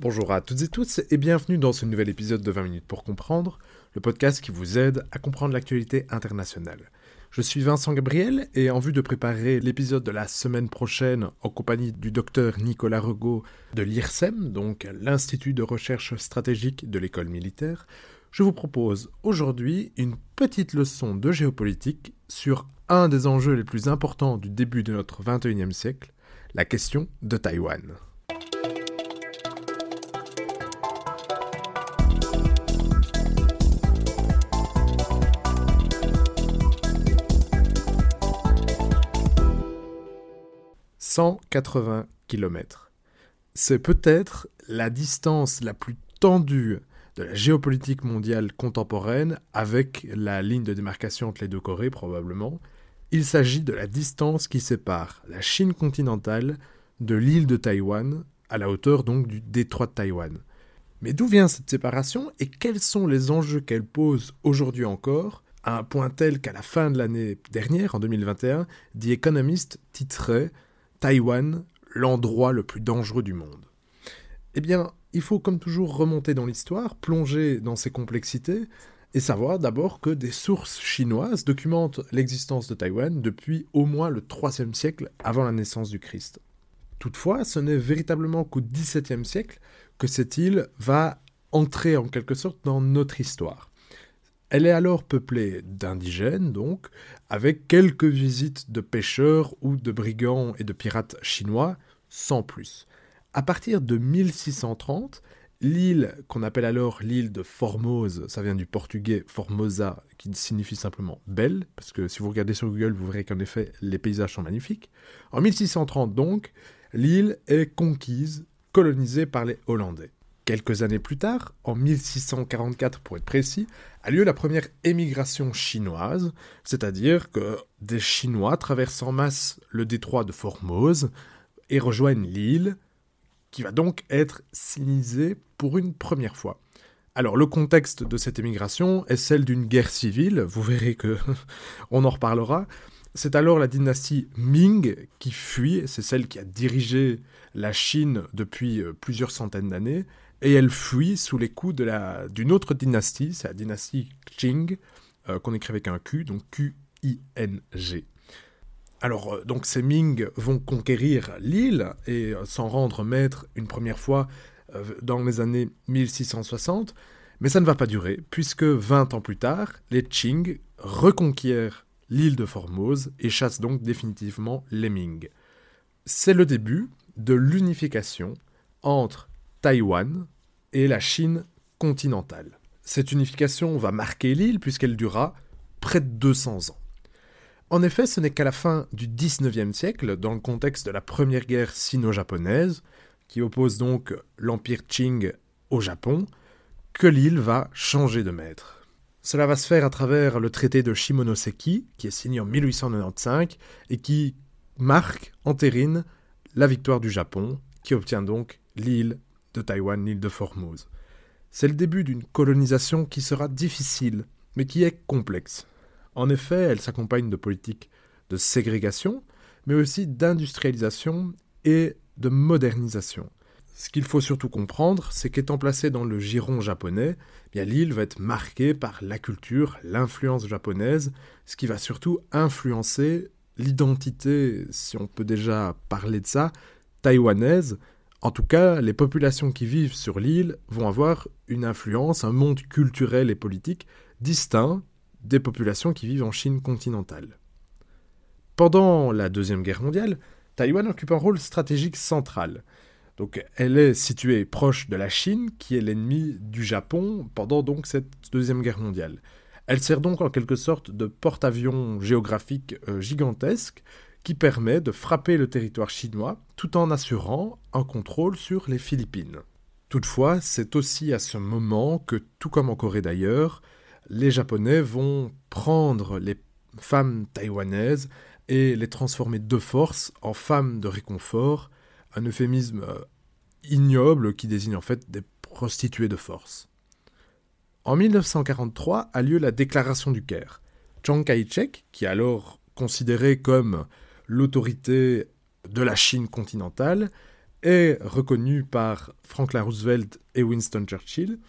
Bonjour à toutes et tous et bienvenue dans ce nouvel épisode de 20 minutes pour comprendre, le podcast qui vous aide à comprendre l'actualité internationale. Je suis Vincent Gabriel et en vue de préparer l'épisode de la semaine prochaine en compagnie du docteur Nicolas Regaud de l'IRSEM, donc l'Institut de recherche stratégique de l'école militaire, je vous propose aujourd'hui une petite leçon de géopolitique sur un des enjeux les plus importants du début de notre 21e siècle, la question de Taïwan. 180 km. C'est peut-être la distance la plus tendue de la géopolitique mondiale contemporaine avec la ligne de démarcation entre les deux Corées probablement. Il s'agit de la distance qui sépare la Chine continentale de l'île de Taïwan à la hauteur donc du détroit de Taïwan. Mais d'où vient cette séparation et quels sont les enjeux qu'elle pose aujourd'hui encore? À un point tel qu'à la fin de l'année dernière, en 2021, The Economist titrait Taïwan, l'endroit le plus dangereux du monde. Eh bien, il faut comme toujours remonter dans l'histoire, plonger dans ses complexités, et savoir d'abord que des sources chinoises documentent l'existence de Taïwan depuis au moins le IIIe siècle avant la naissance du Christ. Toutefois, ce n'est véritablement qu'au XVIIe siècle que cette île va entrer en quelque sorte dans notre histoire. Elle est alors peuplée d'indigènes, donc, avec quelques visites de pêcheurs ou de brigands et de pirates chinois, sans plus. À partir de 1630, l'île qu'on appelle alors l'île de Formose, ça vient du portugais Formosa, qui signifie simplement belle, parce que si vous regardez sur Google, vous verrez qu'en effet, les paysages sont magnifiques. En 1630 donc, l'île est conquise, colonisée par les Hollandais. Quelques années plus tard, en 1644 pour être précis, a lieu la première émigration chinoise, c'est-à-dire que des Chinois traversent en masse le détroit de Formose et rejoignent l'île, qui va donc être sinisée pour une première fois. Alors le contexte de cette émigration est celle d'une guerre civile, vous verrez que on en reparlera. C'est alors la dynastie Ming qui fuit, c'est celle qui a dirigé la Chine depuis euh, plusieurs centaines d'années, et elle fuit sous les coups d'une autre dynastie, c'est la dynastie Qing, euh, qu'on écrit avec un Q, donc Q-I-N-G. Alors, euh, donc ces Ming vont conquérir l'île et euh, s'en rendre maître une première fois dans les années 1660, mais ça ne va pas durer, puisque 20 ans plus tard, les Qing reconquièrent l'île de Formose et chassent donc définitivement les Ming. C'est le début de l'unification entre Taïwan et la Chine continentale. Cette unification va marquer l'île puisqu'elle durera près de 200 ans. En effet, ce n'est qu'à la fin du XIXe siècle, dans le contexte de la première guerre sino-japonaise, qui oppose donc l'empire Qing au Japon, que l'île va changer de maître. Cela va se faire à travers le traité de Shimonoseki, qui est signé en 1895 et qui marque, entérine, la victoire du Japon, qui obtient donc l'île de Taïwan, l'île de Formose. C'est le début d'une colonisation qui sera difficile, mais qui est complexe. En effet, elle s'accompagne de politiques de ségrégation, mais aussi d'industrialisation et de modernisation. Ce qu'il faut surtout comprendre, c'est qu'étant placée dans le giron japonais, eh l'île va être marquée par la culture, l'influence japonaise, ce qui va surtout influencer l'identité, si on peut déjà parler de ça, taïwanaise, en tout cas, les populations qui vivent sur l'île vont avoir une influence, un monde culturel et politique distinct des populations qui vivent en Chine continentale. Pendant la Deuxième Guerre mondiale, Taïwan occupe un rôle stratégique central. Donc elle est située proche de la Chine, qui est l'ennemi du Japon pendant donc cette Deuxième Guerre mondiale. Elle sert donc en quelque sorte de porte-avions géographique euh, gigantesque qui permet de frapper le territoire chinois tout en assurant un contrôle sur les Philippines. Toutefois, c'est aussi à ce moment que, tout comme en Corée d'ailleurs, les Japonais vont prendre les femmes taïwanaises et les transformer de force en femmes de réconfort, un euphémisme euh, ignoble qui désigne en fait des prostituées de force. En 1943 a lieu la déclaration du Caire. Chiang Kai-shek, qui est alors considéré comme l'autorité de la Chine continentale, est reconnu par Franklin Roosevelt et Winston Churchill,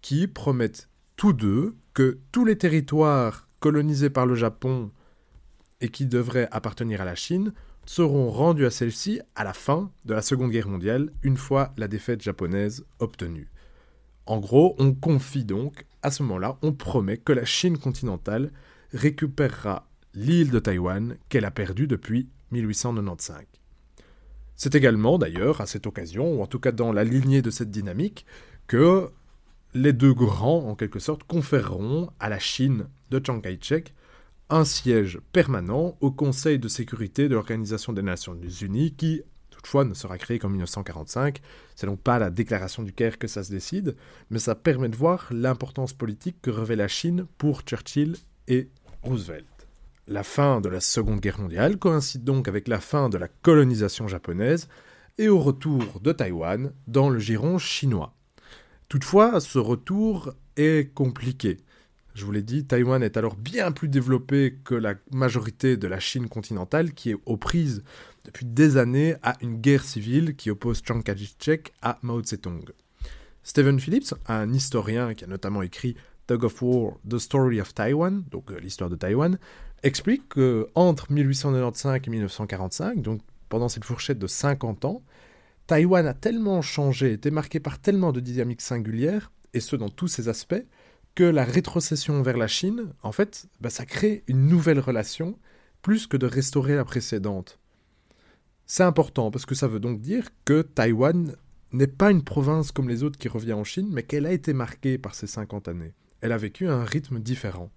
qui promettent tous deux que tous les territoires colonisés par le Japon et qui devraient appartenir à la Chine seront rendus à celle-ci à la fin de la Seconde Guerre mondiale, une fois la défaite japonaise obtenue. En gros, on confie donc, à ce moment-là, on promet que la Chine continentale récupérera l'île de Taïwan qu'elle a perdue depuis 1895. C'est également, d'ailleurs, à cette occasion, ou en tout cas dans la lignée de cette dynamique, que les deux grands, en quelque sorte, conféreront à la Chine de Chiang Kai-shek un siège permanent au Conseil de sécurité de l'Organisation des Nations Unies qui, toutefois, ne sera créé qu'en 1945. C'est donc pas la déclaration du Caire que ça se décide, mais ça permet de voir l'importance politique que revêt la Chine pour Churchill et Roosevelt. La fin de la Seconde Guerre mondiale coïncide donc avec la fin de la colonisation japonaise et au retour de Taïwan dans le giron chinois. Toutefois, ce retour est compliqué. Je vous l'ai dit, Taïwan est alors bien plus développé que la majorité de la Chine continentale qui est aux prises depuis des années à une guerre civile qui oppose Chiang Kai-shek à Mao Zedong. Stephen Phillips, un historien qui a notamment écrit Tug of War, The Story of Taiwan, donc euh, l'histoire de Taïwan, explique qu'entre 1895 et 1945, donc pendant cette fourchette de 50 ans, Taïwan a tellement changé, été marqué par tellement de dynamiques singulières, et ce dans tous ses aspects, que la rétrocession vers la Chine, en fait, bah, ça crée une nouvelle relation, plus que de restaurer la précédente. C'est important, parce que ça veut donc dire que Taïwan n'est pas une province comme les autres qui revient en Chine, mais qu'elle a été marquée par ces 50 années. Elle a vécu un rythme différent.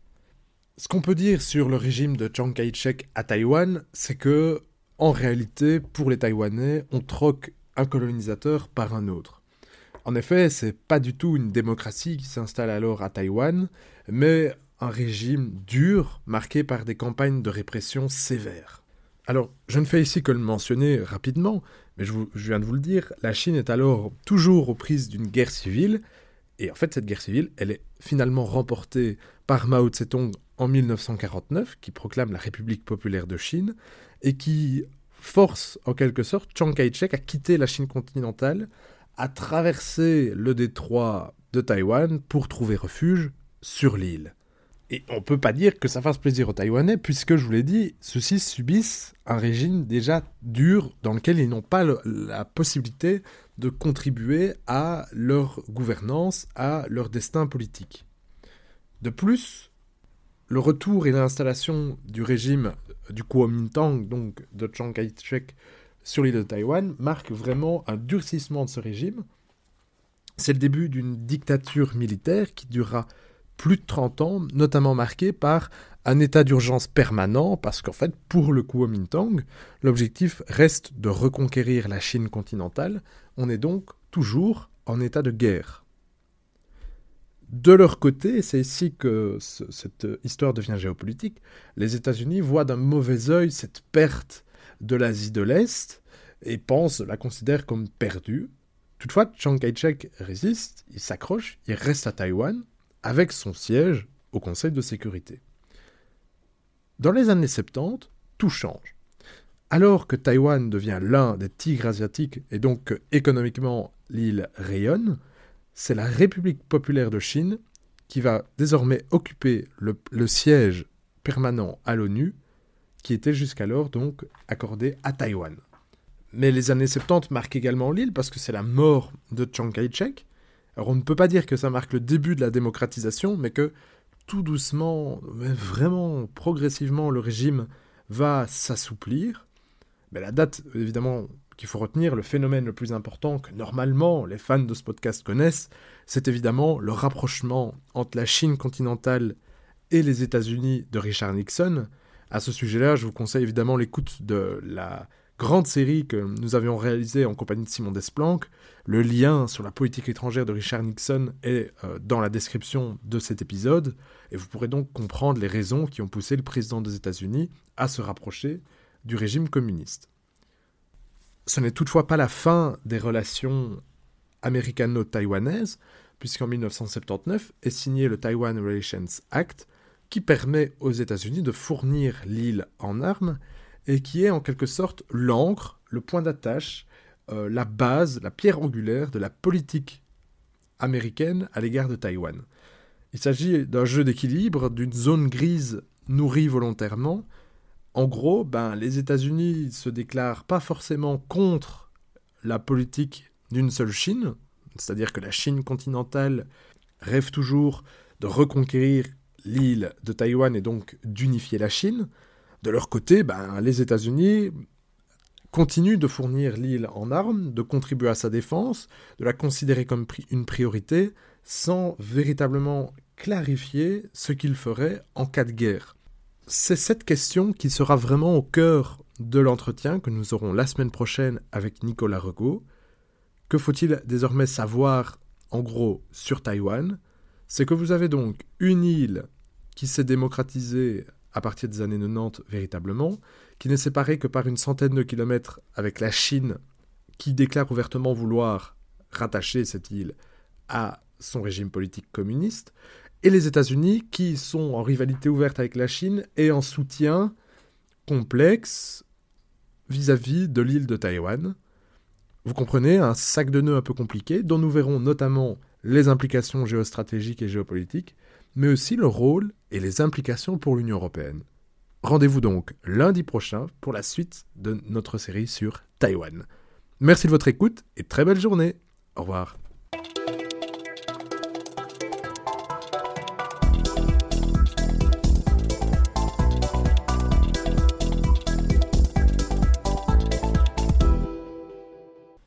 Ce qu'on peut dire sur le régime de Chiang Kai-shek à Taïwan, c'est que, en réalité, pour les Taïwanais, on troque un colonisateur par un autre. En effet, c'est pas du tout une démocratie qui s'installe alors à Taïwan, mais un régime dur marqué par des campagnes de répression sévères. Alors, je ne fais ici que le mentionner rapidement, mais je, je viens de vous le dire, la Chine est alors toujours aux prises d'une guerre civile, et en fait cette guerre civile, elle est finalement remportée par Mao Tse-tung en 1949, qui proclame la République populaire de Chine, et qui force en quelque sorte Chiang Kai-shek à quitter la Chine continentale a traversé le détroit de Taïwan pour trouver refuge sur l'île. Et on peut pas dire que ça fasse plaisir aux Taïwanais, puisque je vous l'ai dit, ceux-ci subissent un régime déjà dur dans lequel ils n'ont pas la possibilité de contribuer à leur gouvernance, à leur destin politique. De plus, le retour et l'installation du régime du Kuomintang, donc de Chiang Kai-shek, sur l'île de Taïwan marque vraiment un durcissement de ce régime. C'est le début d'une dictature militaire qui durera plus de 30 ans, notamment marquée par un état d'urgence permanent, parce qu'en fait, pour le Kuomintang, l'objectif reste de reconquérir la Chine continentale. On est donc toujours en état de guerre. De leur côté, c'est ici que cette histoire devient géopolitique, les États-Unis voient d'un mauvais œil cette perte de l'Asie de l'Est et pense, la considère comme perdue. Toutefois, Chiang Kai-shek résiste, il s'accroche, il reste à Taïwan avec son siège au Conseil de sécurité. Dans les années 70, tout change. Alors que Taïwan devient l'un des tigres asiatiques et donc que économiquement l'île rayonne, c'est la République populaire de Chine qui va désormais occuper le, siège permanent à l'ONU qui était jusqu'alors donc accordé à Taïwan. Mais les années 70 marquent également l'île parce que c'est la mort de Chiang Kai-shek. Alors on ne peut pas dire que ça marque le début de la démocratisation, mais que tout doucement, vraiment progressivement, le régime va s'assouplir. Mais la date, évidemment, qu'il faut retenir, le phénomène le plus important que normalement les fans de ce podcast connaissent, c'est évidemment le rapprochement entre la Chine continentale et les États-Unis de Richard Nixon, à ce sujet-là, je vous conseille évidemment l'écoute de la grande série que nous avions réalisée en compagnie de Simon Desplanques. Le lien sur la politique étrangère de Richard Nixon est euh, dans la description de cet épisode, et vous pourrez donc comprendre les raisons qui ont poussé le président des États-Unis à se rapprocher du régime communiste. Ce n'est toutefois pas la fin des relations américano-taïwanaises, puisqu'en 1979 est signé le Taiwan Relations Act, qui permet aux États-Unis de fournir l'île en armes et qui est en quelque sorte l'encre, le point d'attache euh, la base, la pierre angulaire de la politique américaine à l'égard de Taïwan. Il s'agit d'un jeu d'équilibre, d'une zone grise nourrie volontairement. En gros, ben, les États-Unis se déclarent pas forcément contre la politique d'une seule Chine, c'est-à-dire que la Chine continentale rêve toujours de reconquérir l'île de Taïwan et donc d'unifier la Chine. De leur côté, ben, les États-Unis continuent de fournir l'île en armes, de contribuer à sa défense, de la considérer comme une priorité, sans véritablement clarifier ce qu'ils feraient en cas de guerre. C'est cette question qui sera vraiment au cœur de l'entretien que nous aurons la semaine prochaine avec Nicolas Regaud. Que faut-il désormais savoir en gros sur Taïwan? C'est que vous avez donc une île qui s'est démocratisée à partir des années 90 véritablement, qui n'est séparée que par une centaine de kilomètres avec la Chine, qui déclare ouvertement vouloir rattacher cette île à son régime politique communiste, et les États-Unis qui sont en rivalité ouverte avec la Chine et en soutien complexe vis-à-vis de l'île de Taïwan. Vous comprenez, un sac de nœuds un peu compliqué, dont nous verrons notamment les implications géostratégiques et géopolitiques, mais aussi le rôle et les implications pour l'Union européenne. Rendez-vous donc lundi prochain pour la suite de notre série sur Taïwan. Merci de votre écoute et très belle journée. Au revoir.